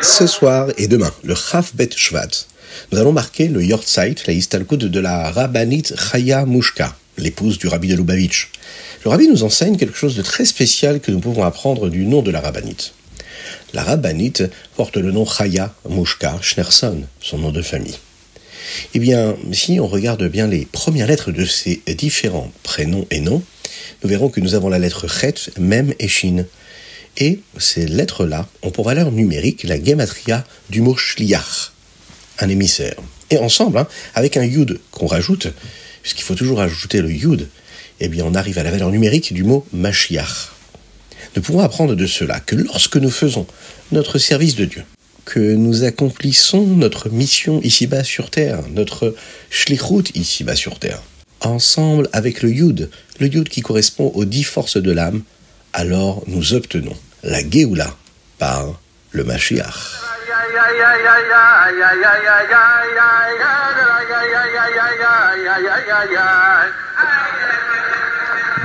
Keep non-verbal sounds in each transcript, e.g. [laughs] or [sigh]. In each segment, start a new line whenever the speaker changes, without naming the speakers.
Ce soir et demain, le Chaf Bet Shvat, nous allons marquer le Yortzeit, la Istalkut de la Rabbanit Chaya Mushka, l'épouse du rabbi de Lubavitch. Le rabbi nous enseigne quelque chose de très spécial que nous pouvons apprendre du nom de la Rabbanit. La Rabbanit porte le nom Chaya Mushka Schnerson, son nom de famille. Eh bien, si on regarde bien les premières lettres de ces différents prénoms et noms, nous verrons que nous avons la lettre Chet, Mem et Shin. Et ces lettres-là ont pour valeur numérique la gematria du mot shliach, un émissaire. Et ensemble, hein, avec un yud qu'on rajoute, puisqu'il faut toujours ajouter le yud, eh bien on arrive à la valeur numérique du mot mashiach. Nous pouvons apprendre de cela que lorsque nous faisons notre service de Dieu, que nous accomplissons notre mission ici-bas sur terre, notre shlichut ici-bas sur terre, ensemble avec le yud, le yud qui correspond aux dix forces de l'âme, alors nous obtenons la Géoula par le Mashiach.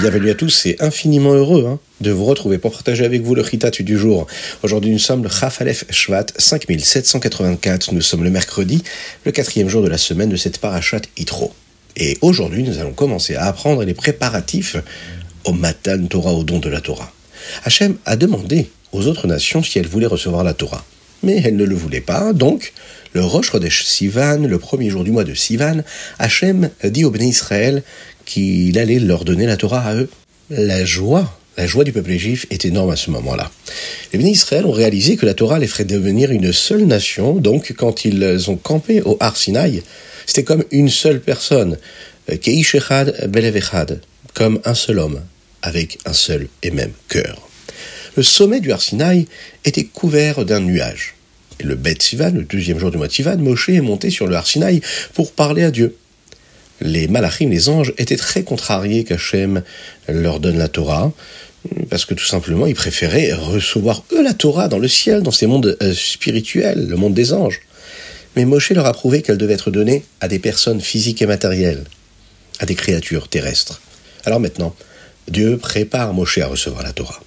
Bienvenue à tous, c'est infiniment heureux hein, de vous retrouver pour partager avec vous le Chitat du jour. Aujourd'hui nous sommes le Chafalef Shvat 5784, nous sommes le mercredi, le quatrième jour de la semaine de cette parachat Itro. Et aujourd'hui nous allons commencer à apprendre les préparatifs au Matan Torah, au don de la Torah. Hachem a demandé aux autres nations si elles voulaient recevoir la Torah. Mais elles ne le voulaient pas, donc le Rosh Chodesh Sivan, le premier jour du mois de Sivan, Hachem dit au Béné Israël qu'il allait leur donner la Torah à eux. La joie, la joie du peuple juif est énorme à ce moment-là. Les Béné Israël ont réalisé que la Torah les ferait devenir une seule nation, donc quand ils ont campé au Har Sinai, c'était comme une seule personne, Keish Echad Belevechad, comme un seul homme, avec un seul et même cœur. Le sommet du Arsinaï était couvert d'un nuage. Le Bet Sivan, le deuxième jour du mois de Sivan, Moshe est monté sur le Arsinaï pour parler à Dieu. Les malachim, les anges, étaient très contrariés qu'Hachem leur donne la Torah, parce que tout simplement, ils préféraient recevoir eux la Torah dans le ciel, dans ces mondes euh, spirituels, le monde des anges. Mais Moshe leur a prouvé qu'elle devait être donnée à des personnes physiques et matérielles, à des créatures terrestres. Alors maintenant, Dieu prépare Moshe à recevoir la Torah.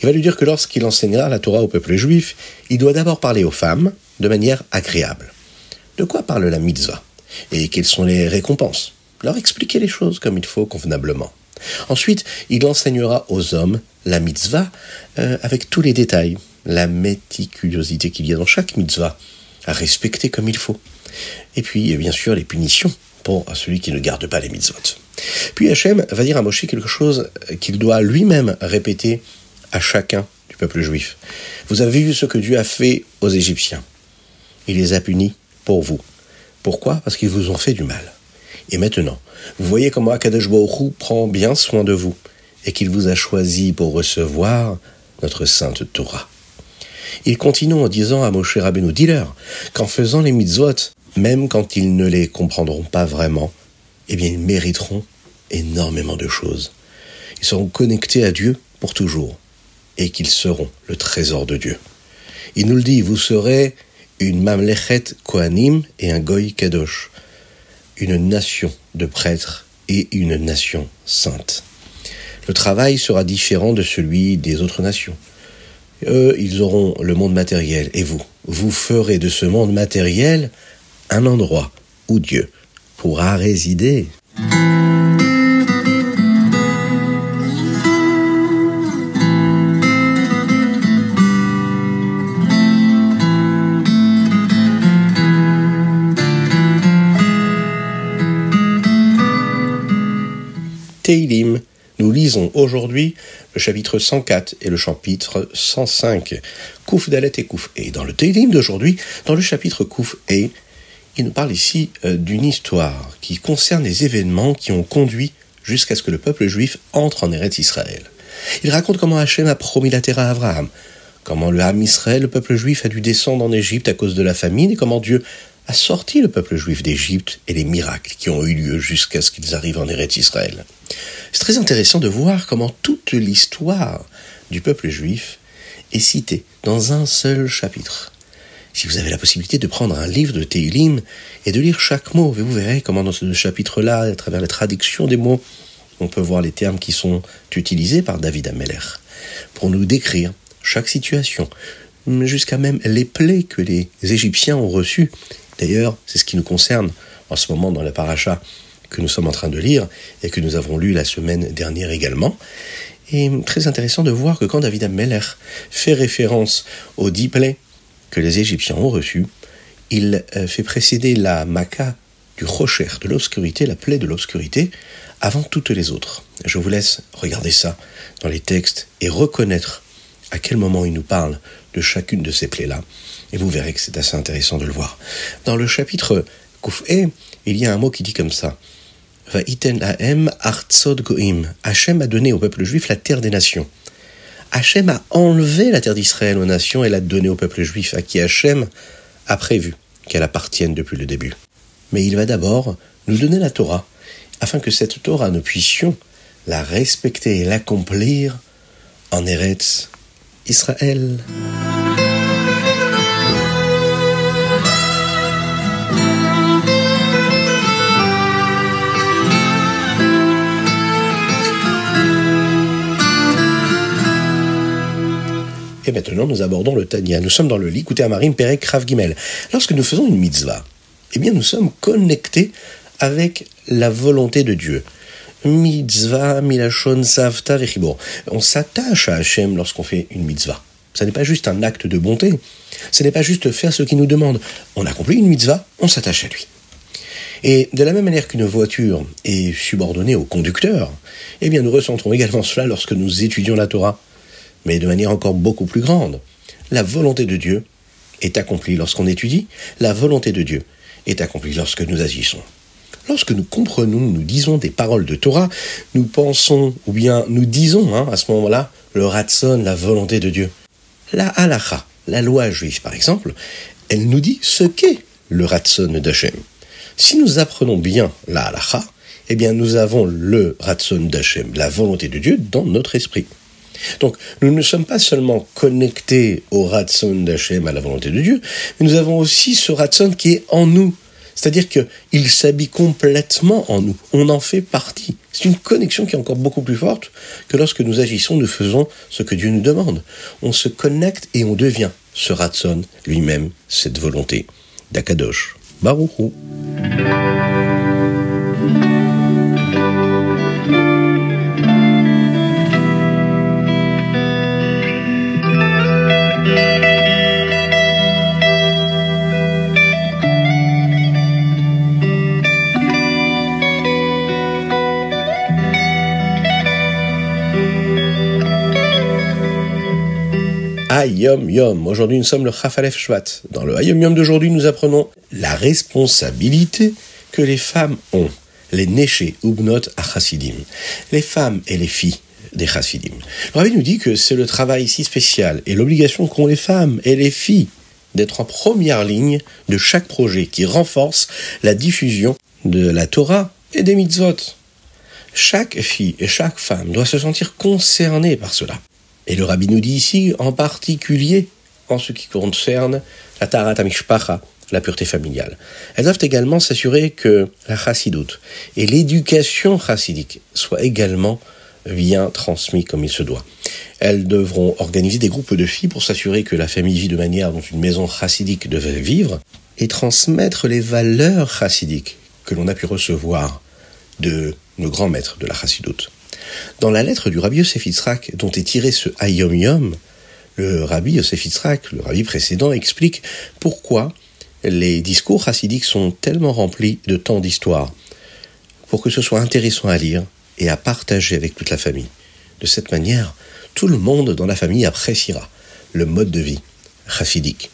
Il va lui dire que lorsqu'il enseignera la Torah au peuple juif, il doit d'abord parler aux femmes de manière agréable. De quoi parle la mitzvah Et quelles sont les récompenses? Leur expliquer les choses comme il faut convenablement. Ensuite, il enseignera aux hommes la mitzvah euh, avec tous les détails, la méticulosité qu'il y a dans chaque mitzvah, à respecter comme il faut. Et puis, bien sûr, les punitions pour celui qui ne garde pas les mitzvot. Puis Hachem va dire à Moshe quelque chose qu'il doit lui-même répéter à chacun du peuple juif. Vous avez vu ce que Dieu a fait aux Égyptiens. Il les a punis pour vous. Pourquoi? Parce qu'ils vous ont fait du mal. Et maintenant, vous voyez comment Akadosh Baruch prend bien soin de vous et qu'il vous a choisi pour recevoir notre sainte Torah. Il continue en disant à Moshe Rabbeinu, dis-leur qu'en faisant les mitzvot, même quand ils ne les comprendront pas vraiment, eh bien ils mériteront énormément de choses. Ils seront connectés à Dieu pour toujours et qu'ils seront le trésor de Dieu. Il nous le dit, vous serez une mamlechet kohanim et un goy kadosh, une nation de prêtres et une nation sainte. Le travail sera différent de celui des autres nations. Eux, ils auront le monde matériel, et vous, vous ferez de ce monde matériel un endroit où Dieu pourra résider. Aujourd'hui le chapitre 104 et le chapitre 105, Kouf Dalet et Kouf Et. Dans le Teilim d'aujourd'hui, dans le chapitre Kouf Et, il nous parle ici euh, d'une histoire qui concerne les événements qui ont conduit jusqu'à ce que le peuple juif entre en Eretz Israël. Il raconte comment Hachem a promis la terre à Abraham, comment le Ham Israël, le peuple juif, a dû descendre en Égypte à cause de la famine et comment Dieu a sorti le peuple juif d'Égypte et les miracles qui ont eu lieu jusqu'à ce qu'ils arrivent en Eretz Israël. C'est très intéressant de voir comment toute l'histoire du peuple juif est citée dans un seul chapitre. si vous avez la possibilité de prendre un livre de Teilim et de lire chaque mot, vous verrez comment dans ce chapitre-là, à travers la traduction des mots, on peut voir les termes qui sont utilisés par David Ameller pour nous décrire chaque situation, jusqu'à même les plaies que les Égyptiens ont reçues. D'ailleurs, c'est ce qui nous concerne en ce moment dans la paracha que nous sommes en train de lire et que nous avons lu la semaine dernière également. Et très intéressant de voir que quand David Ameller fait référence aux dix plaies que les Égyptiens ont reçues, il euh, fait précéder la maca du rocher, de l'obscurité, la plaie de l'obscurité, avant toutes les autres. Je vous laisse regarder ça dans les textes et reconnaître à quel moment il nous parle de chacune de ces plaies-là. Et vous verrez que c'est assez intéressant de le voir. Dans le chapitre Koufé, il y a un mot qui dit comme ça. Hachem a donné au peuple juif la terre des nations. Hachem a enlevé la terre d'Israël aux nations et l'a donnée au peuple juif, à qui Hachem a prévu qu'elle appartienne depuis le début. Mais il va d'abord nous donner la Torah, afin que cette Torah, nous puissions la respecter et l'accomplir en Eretz Israël. Et maintenant, nous abordons le Tania. Nous sommes dans le lit, écoutez Amarim Perek Rav Gimel. Lorsque nous faisons une mitzvah, eh bien, nous sommes connectés avec la volonté de Dieu. Mitzvah, milachon, savta, vechibor. On s'attache à Hachem lorsqu'on fait une mitzvah. Ce n'est pas juste un acte de bonté. Ce n'est pas juste faire ce qu'il nous demande. On accomplit une mitzvah, on s'attache à lui. Et de la même manière qu'une voiture est subordonnée au conducteur, eh bien nous ressentons également cela lorsque nous étudions la Torah mais de manière encore beaucoup plus grande. La volonté de Dieu est accomplie lorsqu'on étudie, la volonté de Dieu est accomplie lorsque nous agissons. Lorsque nous comprenons, nous disons des paroles de Torah, nous pensons, ou bien nous disons hein, à ce moment-là, le ratson, la volonté de Dieu. La halacha, la loi juive par exemple, elle nous dit ce qu'est le ratson d'Hachem. Si nous apprenons bien la halacha, eh bien nous avons le ratson d'Hachem, la volonté de Dieu, dans notre esprit. Donc, nous ne sommes pas seulement connectés au Ratson d'Hachem, à la volonté de Dieu, mais nous avons aussi ce Ratson qui est en nous. C'est-à-dire qu'il s'habille complètement en nous. On en fait partie. C'est une connexion qui est encore beaucoup plus forte que lorsque nous agissons, nous faisons ce que Dieu nous demande. On se connecte et on devient ce Ratson lui-même, cette volonté d'Akadosh. Baruchou. Ayom Yom. Aujourd'hui, nous sommes le Chafalef Shvat. Dans le Ayom Yom d'aujourd'hui, nous apprenons la responsabilité que les femmes ont. Les Néché Ubnot à Chassidim. Les femmes et les filles des Chassidim. Le Rabbi nous dit que c'est le travail si spécial et l'obligation qu'ont les femmes et les filles d'être en première ligne de chaque projet qui renforce la diffusion de la Torah et des mitzvot. Chaque fille et chaque femme doit se sentir concernée par cela. Et le rabbi nous dit ici, en particulier en ce qui concerne la tarat amishpacha, la pureté familiale. Elles doivent également s'assurer que la chassidoute et l'éducation chassidique soient également bien transmis comme il se doit. Elles devront organiser des groupes de filles pour s'assurer que la famille vit de manière dont une maison chassidique devait vivre et transmettre les valeurs chassidiques que l'on a pu recevoir de nos grands maîtres de la chassidoute. Dans la lettre du rabbi Yosef Yitzhak dont est tiré ce Hayom Yom, le rabbi Yosef Yitzhak, le rabbi précédent, explique pourquoi les discours chassidiques sont tellement remplis de tant d'histoires, pour que ce soit intéressant à lire et à partager avec toute la famille. De cette manière, tout le monde dans la famille appréciera le mode de vie chassidique.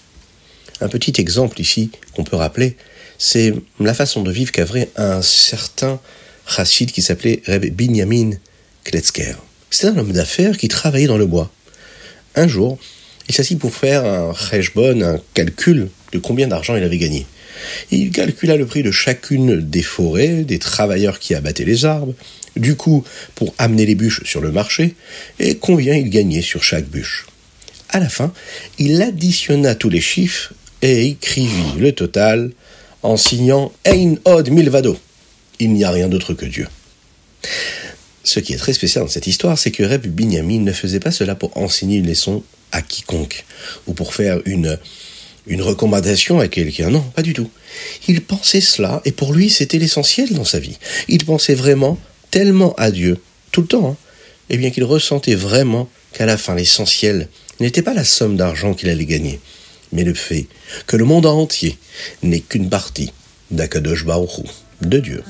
Un petit exemple ici qu'on peut rappeler, c'est la façon de vivre qu'avait un certain chassid qui s'appelait Reb Binyamin Kletzker. C'est un homme d'affaires qui travaillait dans le bois. Un jour, il s'assit pour faire un cheshbon, un calcul de combien d'argent il avait gagné. Il calcula le prix de chacune des forêts, des travailleurs qui abattaient les arbres, du coup pour amener les bûches sur le marché, et combien il gagnait sur chaque bûche. À la fin, il additionna tous les chiffres et écrivit le total en signant Ein od milvado. Il n'y a rien d'autre que Dieu. Ce qui est très spécial dans cette histoire, c'est que Reb Binyamin ne faisait pas cela pour enseigner une leçon à quiconque, ou pour faire une, une recommandation à quelqu'un. Non, pas du tout. Il pensait cela, et pour lui, c'était l'essentiel dans sa vie. Il pensait vraiment tellement à Dieu, tout le temps, hein, et bien qu'il ressentait vraiment qu'à la fin, l'essentiel n'était pas la somme d'argent qu'il allait gagner, mais le fait que le monde entier n'est qu'une partie d'Akadosh Baruch de Dieu.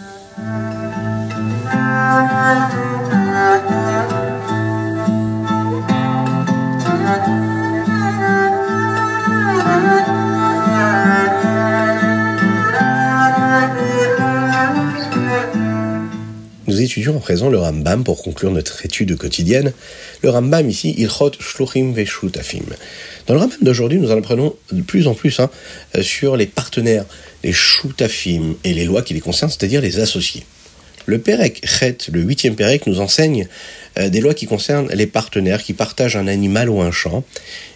Étudions à présent le Rambam pour conclure notre étude quotidienne. Le Rambam ici, Ilchot Shluchim Veshutafim. Dans le Rambam d'aujourd'hui, nous en apprenons de plus en plus hein, euh, sur les partenaires, les Shutafim et les lois qui les concernent, c'est-à-dire les associés. Le Perek Chet, le huitième Perek, nous enseigne euh, des lois qui concernent les partenaires qui partagent un animal ou un champ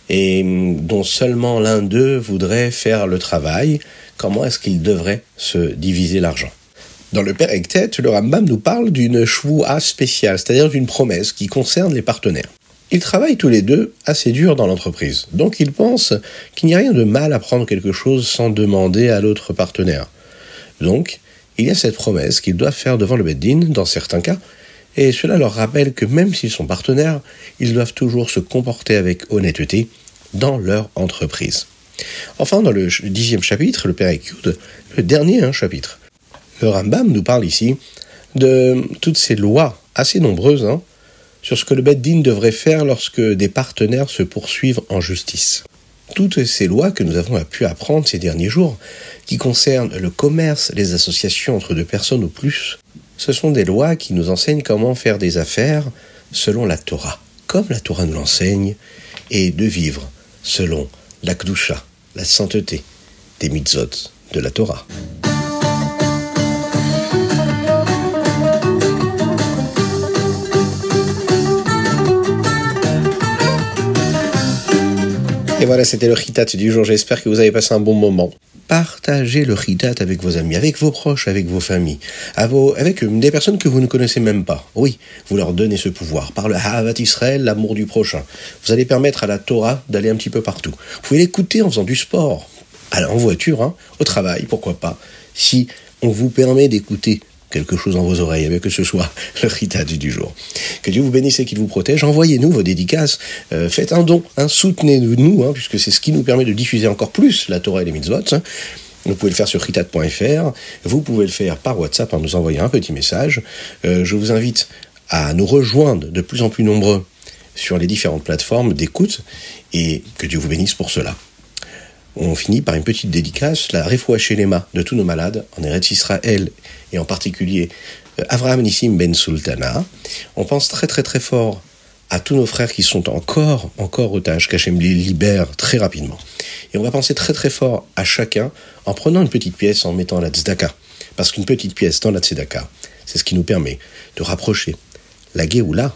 et hum, dont seulement l'un d'eux voudrait faire le travail. Comment est-ce qu'ils devraient se diviser l'argent? Dans le Père Tête, le Rambam nous parle d'une shvoua spéciale, c'est-à-dire d'une promesse qui concerne les partenaires. Ils travaillent tous les deux assez dur dans l'entreprise, donc ils pensent qu'il n'y a rien de mal à prendre quelque chose sans demander à l'autre partenaire. Donc, il y a cette promesse qu'ils doivent faire devant le Beddin, dans certains cas, et cela leur rappelle que même s'ils sont partenaires, ils doivent toujours se comporter avec honnêteté dans leur entreprise. Enfin, dans le dixième chapitre, le Père Yud, le dernier hein, chapitre, le Rambam nous parle ici de toutes ces lois assez nombreuses hein, sur ce que le Beddin devrait faire lorsque des partenaires se poursuivent en justice. Toutes ces lois que nous avons pu apprendre ces derniers jours, qui concernent le commerce, les associations entre deux personnes ou plus, ce sont des lois qui nous enseignent comment faire des affaires selon la Torah, comme la Torah nous l'enseigne, et de vivre selon la Kdusha, la sainteté des mitzvot de la Torah. Et voilà, c'était le Ritat du jour. J'espère que vous avez passé un bon moment. Partagez le Ritat avec vos amis, avec vos proches, avec vos familles, avec des personnes que vous ne connaissez même pas. Oui, vous leur donnez ce pouvoir. Par le Havat Israël, l'amour du prochain. Vous allez permettre à la Torah d'aller un petit peu partout. Vous pouvez l'écouter en faisant du sport. En voiture, hein, au travail, pourquoi pas. Si on vous permet d'écouter quelque chose dans vos oreilles, avec que ce soit [laughs] le ritat du jour. Que Dieu vous bénisse et qu'il vous protège. Envoyez-nous vos dédicaces, euh, faites un don, hein, soutenez-nous, hein, puisque c'est ce qui nous permet de diffuser encore plus la Torah et les mitzvot. Hein. Vous pouvez le faire sur ritat.fr, vous pouvez le faire par WhatsApp en nous envoyant un petit message. Euh, je vous invite à nous rejoindre de plus en plus nombreux sur les différentes plateformes d'écoute et que Dieu vous bénisse pour cela on finit par une petite dédicace, la les mains de tous nos malades en Eretz Israël et en particulier euh, Avraham Nissim Ben Sultana. On pense très très très fort à tous nos frères qui sont encore, encore otages, qu'Hachem les libère très rapidement. Et on va penser très très fort à chacun en prenant une petite pièce, en mettant la tzedaka. Parce qu'une petite pièce dans la tzedaka, c'est ce qui nous permet de rapprocher la Géoula